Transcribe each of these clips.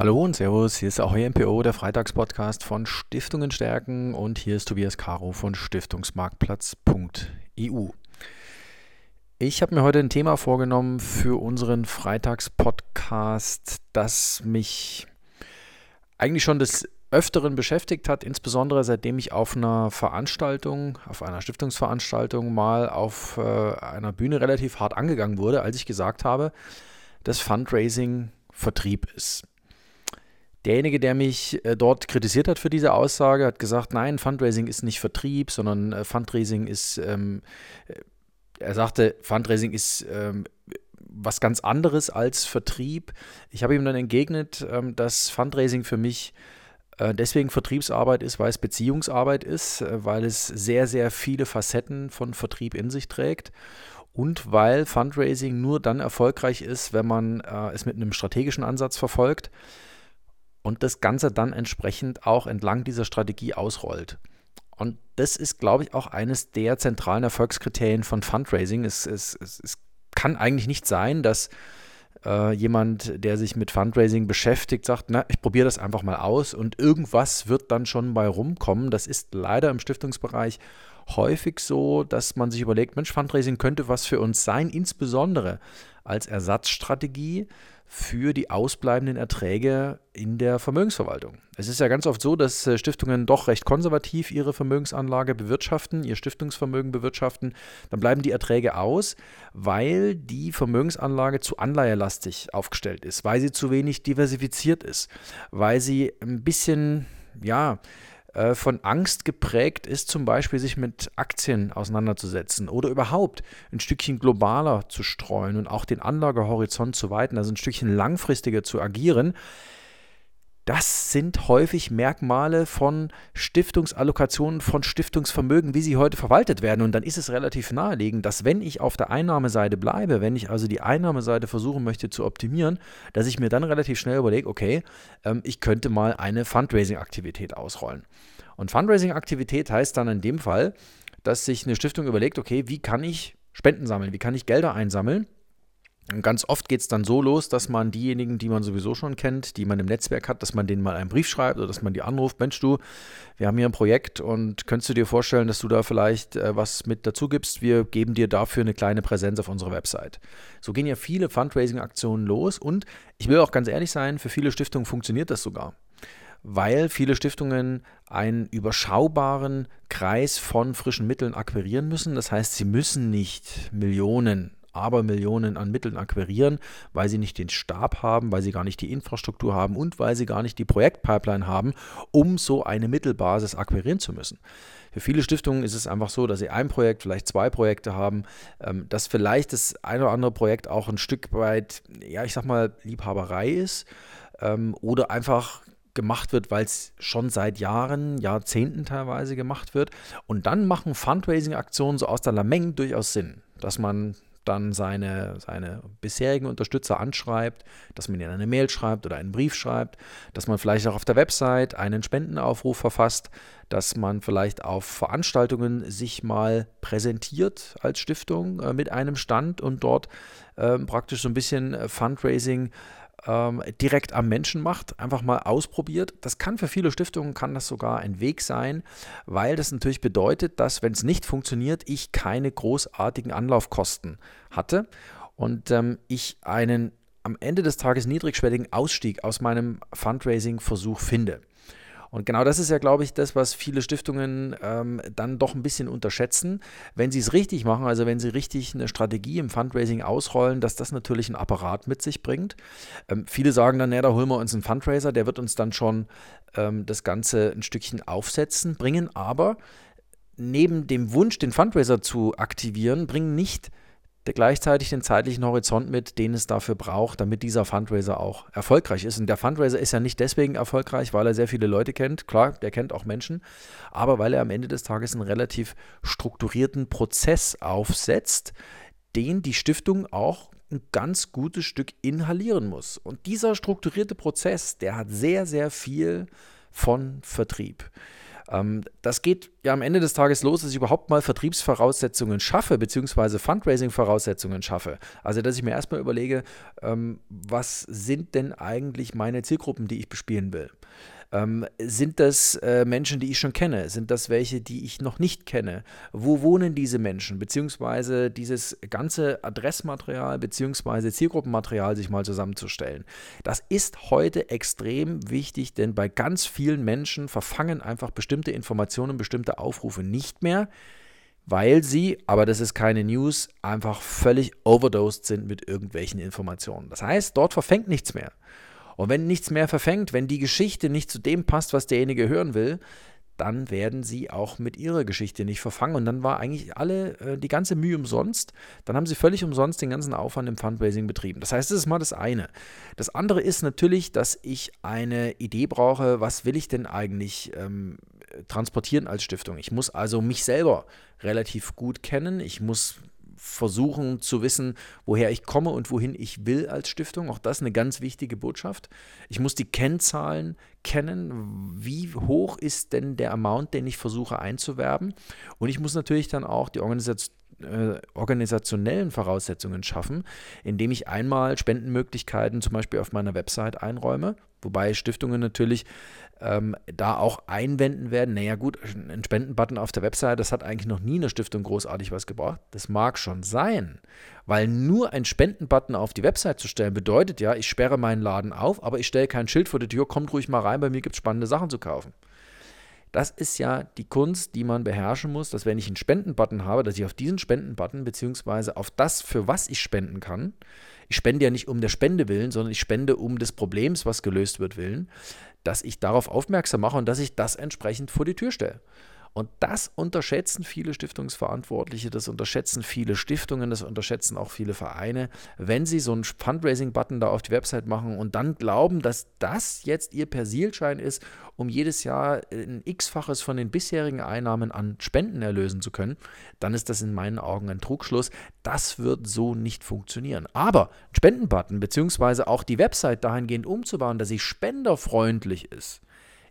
Hallo und Servus, hier ist auch MPO, der Freitagspodcast von Stiftungen stärken und hier ist Tobias Caro von Stiftungsmarktplatz.eu. Ich habe mir heute ein Thema vorgenommen für unseren Freitagspodcast, das mich eigentlich schon des Öfteren beschäftigt hat, insbesondere seitdem ich auf einer Veranstaltung, auf einer Stiftungsveranstaltung mal auf äh, einer Bühne relativ hart angegangen wurde, als ich gesagt habe, dass Fundraising Vertrieb ist. Derjenige, der mich äh, dort kritisiert hat für diese Aussage, hat gesagt, nein, Fundraising ist nicht Vertrieb, sondern äh, Fundraising ist, ähm, äh, er sagte, Fundraising ist ähm, was ganz anderes als Vertrieb. Ich habe ihm dann entgegnet, ähm, dass Fundraising für mich äh, deswegen Vertriebsarbeit ist, weil es Beziehungsarbeit ist, äh, weil es sehr, sehr viele Facetten von Vertrieb in sich trägt und weil Fundraising nur dann erfolgreich ist, wenn man äh, es mit einem strategischen Ansatz verfolgt und das Ganze dann entsprechend auch entlang dieser Strategie ausrollt. Und das ist, glaube ich, auch eines der zentralen Erfolgskriterien von Fundraising. Es, es, es, es kann eigentlich nicht sein, dass äh, jemand, der sich mit Fundraising beschäftigt, sagt, na, ich probiere das einfach mal aus und irgendwas wird dann schon bei rumkommen. Das ist leider im Stiftungsbereich häufig so, dass man sich überlegt, Mensch, Fundraising könnte was für uns sein, insbesondere als Ersatzstrategie für die ausbleibenden Erträge in der Vermögensverwaltung. Es ist ja ganz oft so, dass äh, Stiftungen doch recht konservativ ihre Vermögensanlage bewirtschaften, ihr Stiftungsvermögen bewirtschaften. Dann bleiben die Erträge aus, weil die Vermögensanlage zu anleihelastig aufgestellt ist, weil sie zu wenig diversifiziert ist, weil sie ein bisschen, ja, äh, von Angst geprägt ist, zum Beispiel sich mit Aktien auseinanderzusetzen oder überhaupt ein Stückchen globaler zu streuen und auch den Anlagehorizont zu weiten, also ein Stückchen langfristiger zu agieren. Das sind häufig Merkmale von Stiftungsallokationen, von Stiftungsvermögen, wie sie heute verwaltet werden. Und dann ist es relativ naheliegend, dass wenn ich auf der Einnahmeseite bleibe, wenn ich also die Einnahmeseite versuchen möchte zu optimieren, dass ich mir dann relativ schnell überlege, okay, ähm, ich könnte mal eine Fundraising-Aktivität ausrollen. Und Fundraising-Aktivität heißt dann in dem Fall, dass sich eine Stiftung überlegt, okay, wie kann ich Spenden sammeln, wie kann ich Gelder einsammeln ganz oft geht es dann so los, dass man diejenigen, die man sowieso schon kennt, die man im Netzwerk hat, dass man denen mal einen Brief schreibt oder dass man die anruft, Mensch du, wir haben hier ein Projekt und könntest du dir vorstellen, dass du da vielleicht äh, was mit dazu gibst? Wir geben dir dafür eine kleine Präsenz auf unserer Website. So gehen ja viele Fundraising-Aktionen los und ich will auch ganz ehrlich sein, für viele Stiftungen funktioniert das sogar weil viele Stiftungen einen überschaubaren Kreis von frischen Mitteln akquirieren müssen. Das heißt, sie müssen nicht Millionen Abermillionen an Mitteln akquirieren, weil sie nicht den Stab haben, weil sie gar nicht die Infrastruktur haben und weil sie gar nicht die Projektpipeline haben, um so eine Mittelbasis akquirieren zu müssen. Für viele Stiftungen ist es einfach so, dass sie ein Projekt, vielleicht zwei Projekte haben, ähm, dass vielleicht das eine oder andere Projekt auch ein Stück weit, ja, ich sag mal, Liebhaberei ist ähm, oder einfach gemacht wird, weil es schon seit Jahren, Jahrzehnten teilweise gemacht wird. Und dann machen Fundraising-Aktionen so aus der Lameng durchaus Sinn, dass man dann seine, seine bisherigen Unterstützer anschreibt, dass man ihnen eine Mail schreibt oder einen Brief schreibt, dass man vielleicht auch auf der Website einen Spendenaufruf verfasst, dass man vielleicht auf Veranstaltungen sich mal präsentiert als Stiftung äh, mit einem Stand und dort äh, praktisch so ein bisschen äh, Fundraising ähm, direkt am Menschen macht, einfach mal ausprobiert. Das kann für viele Stiftungen kann das sogar ein Weg sein, weil das natürlich bedeutet, dass wenn es nicht funktioniert, ich keine großartigen Anlaufkosten hatte und ähm, ich einen am Ende des Tages niedrigschwelligen Ausstieg aus meinem Fundraising-Versuch finde. Und genau das ist ja, glaube ich, das, was viele Stiftungen ähm, dann doch ein bisschen unterschätzen. Wenn sie es richtig machen, also wenn sie richtig eine Strategie im Fundraising ausrollen, dass das natürlich einen Apparat mit sich bringt. Ähm, viele sagen dann, naja, da holen wir uns einen Fundraiser, der wird uns dann schon ähm, das Ganze ein Stückchen aufsetzen, bringen aber neben dem Wunsch, den Fundraiser zu aktivieren, bringen nicht gleichzeitig den zeitlichen Horizont mit, den es dafür braucht, damit dieser Fundraiser auch erfolgreich ist. Und der Fundraiser ist ja nicht deswegen erfolgreich, weil er sehr viele Leute kennt. Klar, der kennt auch Menschen, aber weil er am Ende des Tages einen relativ strukturierten Prozess aufsetzt, den die Stiftung auch ein ganz gutes Stück inhalieren muss. Und dieser strukturierte Prozess, der hat sehr, sehr viel von Vertrieb. Ähm, das geht ja am Ende des Tages los, dass ich überhaupt mal Vertriebsvoraussetzungen schaffe, beziehungsweise Fundraising-Voraussetzungen schaffe. Also, dass ich mir erstmal überlege, ähm, was sind denn eigentlich meine Zielgruppen, die ich bespielen will. Ähm, sind das äh, Menschen, die ich schon kenne? Sind das welche, die ich noch nicht kenne? Wo wohnen diese Menschen? Beziehungsweise dieses ganze Adressmaterial beziehungsweise Zielgruppenmaterial sich mal zusammenzustellen. Das ist heute extrem wichtig, denn bei ganz vielen Menschen verfangen einfach bestimmte Informationen, bestimmte Aufrufe nicht mehr weil sie, aber das ist keine News, einfach völlig overdosed sind mit irgendwelchen Informationen. Das heißt, dort verfängt nichts mehr. Und wenn nichts mehr verfängt, wenn die Geschichte nicht zu dem passt, was derjenige hören will, dann werden sie auch mit ihrer Geschichte nicht verfangen. Und dann war eigentlich alle äh, die ganze Mühe umsonst. Dann haben sie völlig umsonst den ganzen Aufwand im Fundraising betrieben. Das heißt, das ist mal das eine. Das andere ist natürlich, dass ich eine Idee brauche, was will ich denn eigentlich ähm, transportieren als Stiftung. Ich muss also mich selber relativ gut kennen. Ich muss versuchen zu wissen, woher ich komme und wohin ich will als Stiftung. Auch das ist eine ganz wichtige Botschaft. Ich muss die Kennzahlen kennen. Wie hoch ist denn der Amount, den ich versuche einzuwerben? Und ich muss natürlich dann auch die Organisation äh, organisationellen Voraussetzungen schaffen, indem ich einmal Spendenmöglichkeiten zum Beispiel auf meiner Website einräume, wobei Stiftungen natürlich ähm, da auch einwenden werden, naja gut, ein Spendenbutton auf der Website, das hat eigentlich noch nie eine Stiftung großartig was gebracht. Das mag schon sein, weil nur ein Spendenbutton auf die Website zu stellen, bedeutet ja, ich sperre meinen Laden auf, aber ich stelle kein Schild vor die Tür, kommt ruhig mal rein, bei mir gibt es spannende Sachen zu kaufen. Das ist ja die Kunst, die man beherrschen muss, dass wenn ich einen Spendenbutton habe, dass ich auf diesen Spendenbutton beziehungsweise auf das, für was ich spenden kann, ich spende ja nicht um der Spende willen, sondern ich spende um des Problems, was gelöst wird, willen, dass ich darauf aufmerksam mache und dass ich das entsprechend vor die Tür stelle. Und das unterschätzen viele Stiftungsverantwortliche, das unterschätzen viele Stiftungen, das unterschätzen auch viele Vereine, wenn sie so einen Fundraising-Button da auf die Website machen und dann glauben, dass das jetzt ihr Persilschein ist, um jedes Jahr ein x-faches von den bisherigen Einnahmen an Spenden erlösen zu können, dann ist das in meinen Augen ein Trugschluss. Das wird so nicht funktionieren. Aber Spendenbutton beziehungsweise auch die Website dahingehend umzubauen, dass sie spenderfreundlich ist,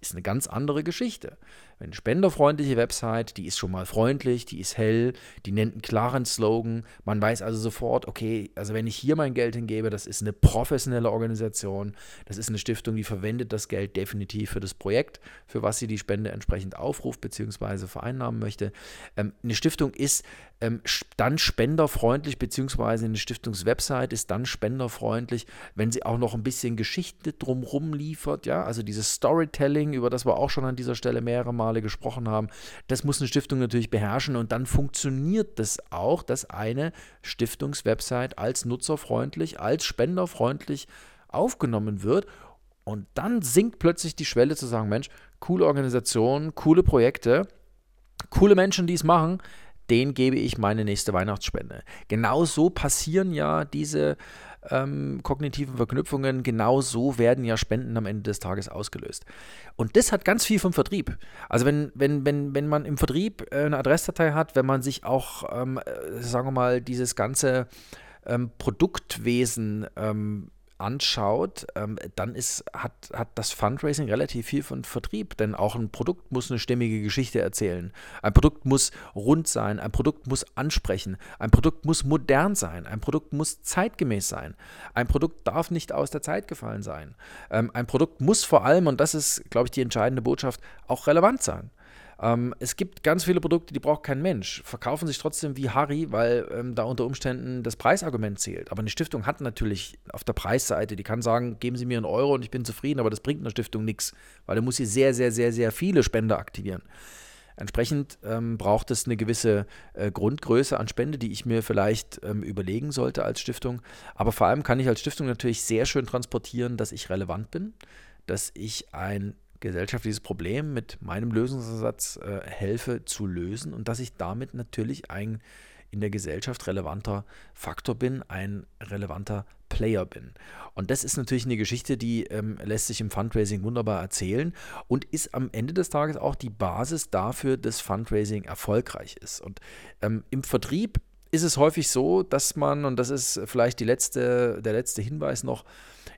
ist eine ganz andere Geschichte. Eine spenderfreundliche Website, die ist schon mal freundlich, die ist hell, die nennt einen klaren Slogan. Man weiß also sofort, okay, also wenn ich hier mein Geld hingebe, das ist eine professionelle Organisation, das ist eine Stiftung, die verwendet das Geld definitiv für das Projekt, für was sie die Spende entsprechend aufruft bzw. vereinnahmen möchte. Ähm, eine Stiftung ist ähm, dann spenderfreundlich, beziehungsweise eine Stiftungswebsite ist dann spenderfreundlich, wenn sie auch noch ein bisschen Geschichte drumherum liefert, ja, also dieses Storytelling, über das wir auch schon an dieser Stelle mehrere Male gesprochen haben, das muss eine Stiftung natürlich beherrschen und dann funktioniert das auch, dass eine Stiftungswebsite als nutzerfreundlich, als spenderfreundlich aufgenommen wird und dann sinkt plötzlich die Schwelle zu sagen, Mensch, coole Organisation, coole Projekte, coole Menschen, die es machen, den gebe ich meine nächste Weihnachtsspende. Genau so passieren ja diese ähm, kognitiven Verknüpfungen, genau so werden ja Spenden am Ende des Tages ausgelöst. Und das hat ganz viel vom Vertrieb. Also wenn, wenn, wenn, wenn man im Vertrieb äh, eine Adressdatei hat, wenn man sich auch, ähm, äh, sagen wir mal, dieses ganze ähm, Produktwesen ähm, anschaut, ähm, dann ist, hat, hat das Fundraising relativ viel von Vertrieb, denn auch ein Produkt muss eine stimmige Geschichte erzählen. Ein Produkt muss rund sein, ein Produkt muss ansprechen, ein Produkt muss modern sein, ein Produkt muss zeitgemäß sein, ein Produkt darf nicht aus der Zeit gefallen sein. Ähm, ein Produkt muss vor allem, und das ist, glaube ich, die entscheidende Botschaft, auch relevant sein. Ähm, es gibt ganz viele Produkte, die braucht kein Mensch, verkaufen sich trotzdem wie Harry, weil ähm, da unter Umständen das Preisargument zählt. Aber eine Stiftung hat natürlich auf der Preisseite, die kann sagen, geben Sie mir einen Euro und ich bin zufrieden, aber das bringt einer Stiftung nichts, weil da muss sie sehr, sehr, sehr, sehr viele Spender aktivieren. Entsprechend ähm, braucht es eine gewisse äh, Grundgröße an Spende, die ich mir vielleicht ähm, überlegen sollte als Stiftung. Aber vor allem kann ich als Stiftung natürlich sehr schön transportieren, dass ich relevant bin, dass ich ein gesellschaftliches Problem mit meinem Lösungsansatz äh, helfe zu lösen und dass ich damit natürlich ein in der Gesellschaft relevanter Faktor bin, ein relevanter Player bin. Und das ist natürlich eine Geschichte, die ähm, lässt sich im Fundraising wunderbar erzählen und ist am Ende des Tages auch die Basis dafür, dass Fundraising erfolgreich ist. Und ähm, im Vertrieb ist es häufig so, dass man, und das ist vielleicht letzte, der letzte Hinweis noch,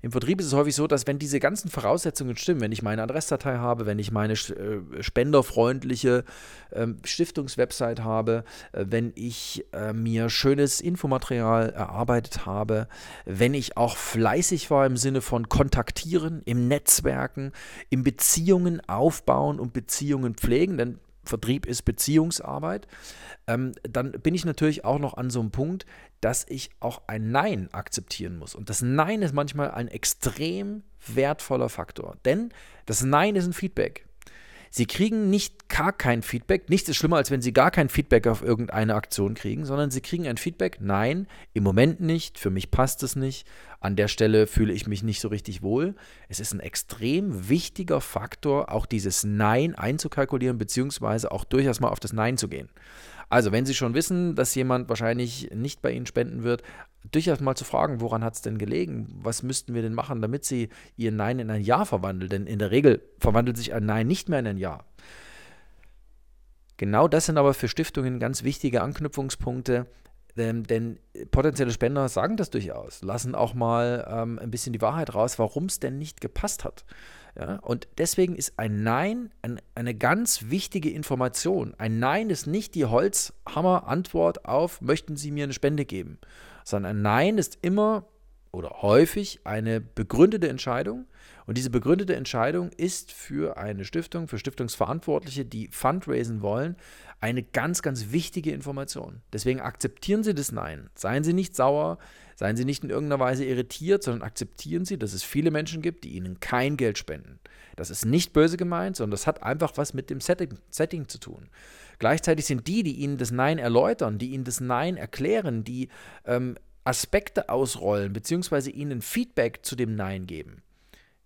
im Vertrieb ist es häufig so, dass wenn diese ganzen Voraussetzungen stimmen, wenn ich meine Adressdatei habe, wenn ich meine äh, spenderfreundliche ähm, Stiftungswebsite habe, äh, wenn ich äh, mir schönes Infomaterial erarbeitet habe, wenn ich auch fleißig war im Sinne von kontaktieren, im Netzwerken, im Beziehungen aufbauen und Beziehungen pflegen, denn Vertrieb ist Beziehungsarbeit, ähm, dann bin ich natürlich auch noch an so einem Punkt, dass ich auch ein Nein akzeptieren muss. Und das Nein ist manchmal ein extrem wertvoller Faktor, denn das Nein ist ein Feedback. Sie kriegen nicht gar kein Feedback. Nichts ist schlimmer, als wenn Sie gar kein Feedback auf irgendeine Aktion kriegen, sondern Sie kriegen ein Feedback. Nein, im Moment nicht. Für mich passt es nicht. An der Stelle fühle ich mich nicht so richtig wohl. Es ist ein extrem wichtiger Faktor, auch dieses Nein einzukalkulieren, beziehungsweise auch durchaus mal auf das Nein zu gehen. Also, wenn Sie schon wissen, dass jemand wahrscheinlich nicht bei Ihnen spenden wird, durchaus mal zu fragen, woran hat es denn gelegen? Was müssten wir denn machen, damit Sie Ihr Nein in ein Ja verwandeln? Denn in der Regel verwandelt sich ein Nein nicht mehr in ein Ja. Genau das sind aber für Stiftungen ganz wichtige Anknüpfungspunkte, denn, denn, potenzielle Spender sagen das durchaus, lassen auch mal ähm, ein bisschen die Wahrheit raus, warum es denn nicht gepasst hat. Ja, und deswegen ist ein Nein ein, eine ganz wichtige Information. Ein Nein ist nicht die Holzhammer-Antwort auf, möchten Sie mir eine Spende geben, sondern ein Nein ist immer oder häufig eine begründete Entscheidung. Und diese begründete Entscheidung ist für eine Stiftung, für Stiftungsverantwortliche, die Fundraisen wollen, eine ganz, ganz wichtige Information. Deswegen akzeptieren Sie das Nein. Seien Sie nicht sauer, seien Sie nicht in irgendeiner Weise irritiert, sondern akzeptieren Sie, dass es viele Menschen gibt, die Ihnen kein Geld spenden. Das ist nicht böse gemeint, sondern das hat einfach was mit dem Setting, Setting zu tun. Gleichzeitig sind die, die Ihnen das Nein erläutern, die Ihnen das Nein erklären, die ähm, Aspekte ausrollen, beziehungsweise Ihnen Feedback zu dem Nein geben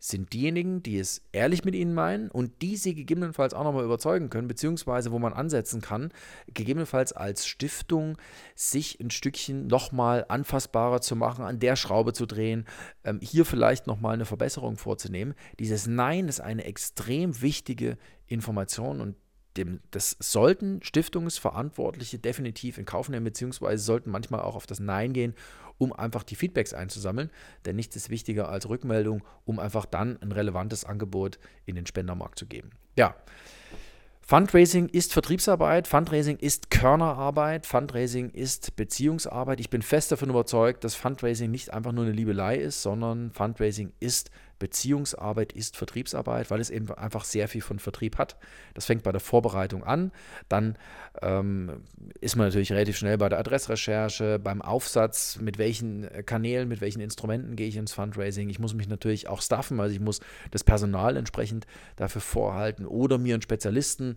sind diejenigen, die es ehrlich mit ihnen meinen und die sie gegebenenfalls auch nochmal überzeugen können, beziehungsweise wo man ansetzen kann, gegebenenfalls als Stiftung sich ein Stückchen nochmal anfassbarer zu machen, an der Schraube zu drehen, ähm, hier vielleicht nochmal eine Verbesserung vorzunehmen. Dieses Nein ist eine extrem wichtige Information und dem, das sollten Stiftungsverantwortliche definitiv in Kauf nehmen, beziehungsweise sollten manchmal auch auf das Nein gehen, um einfach die Feedbacks einzusammeln. Denn nichts ist wichtiger als Rückmeldung, um einfach dann ein relevantes Angebot in den Spendermarkt zu geben. Ja. Fundraising ist Vertriebsarbeit, Fundraising ist Körnerarbeit, Fundraising ist Beziehungsarbeit. Ich bin fest davon überzeugt, dass Fundraising nicht einfach nur eine Liebelei ist, sondern Fundraising ist Beziehungsarbeit ist Vertriebsarbeit, weil es eben einfach sehr viel von Vertrieb hat. Das fängt bei der Vorbereitung an, dann ähm, ist man natürlich relativ schnell bei der Adressrecherche, beim Aufsatz, mit welchen Kanälen, mit welchen Instrumenten gehe ich ins Fundraising. Ich muss mich natürlich auch staffen, also ich muss das Personal entsprechend dafür vorhalten oder mir einen Spezialisten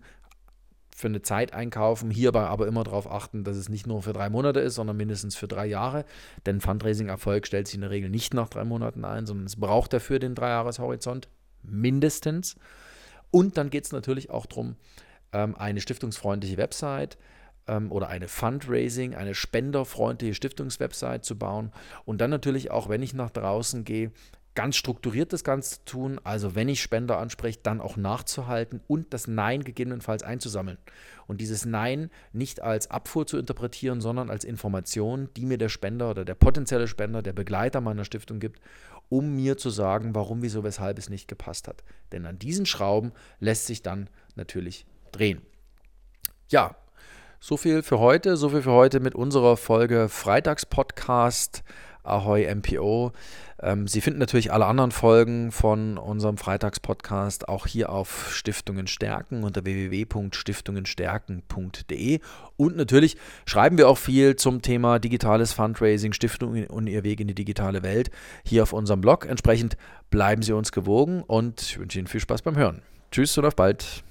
für eine Zeit einkaufen, hierbei aber immer darauf achten, dass es nicht nur für drei Monate ist, sondern mindestens für drei Jahre. Denn Fundraising-Erfolg stellt sich in der Regel nicht nach drei Monaten ein, sondern es braucht dafür den Dreijahreshorizont mindestens. Und dann geht es natürlich auch darum, ähm, eine stiftungsfreundliche Website ähm, oder eine Fundraising, eine spenderfreundliche Stiftungswebsite zu bauen und dann natürlich auch, wenn ich nach draußen gehe, ganz strukturiert das Ganze zu tun. Also wenn ich Spender anspreche, dann auch nachzuhalten und das Nein gegebenenfalls einzusammeln. Und dieses Nein nicht als Abfuhr zu interpretieren, sondern als Information, die mir der Spender oder der potenzielle Spender, der Begleiter meiner Stiftung gibt, um mir zu sagen, warum, wieso, weshalb es nicht gepasst hat. Denn an diesen Schrauben lässt sich dann natürlich drehen. Ja, so viel für heute, so viel für heute mit unserer Folge Freitagspodcast. Ahoy MPO. Ähm, Sie finden natürlich alle anderen Folgen von unserem Freitagspodcast auch hier auf Stiftungen stärken unter www.stiftungenstärken.de. Und natürlich schreiben wir auch viel zum Thema digitales Fundraising, Stiftungen und ihr Weg in die digitale Welt hier auf unserem Blog. Entsprechend bleiben Sie uns gewogen und ich wünsche Ihnen viel Spaß beim Hören. Tschüss und auf bald.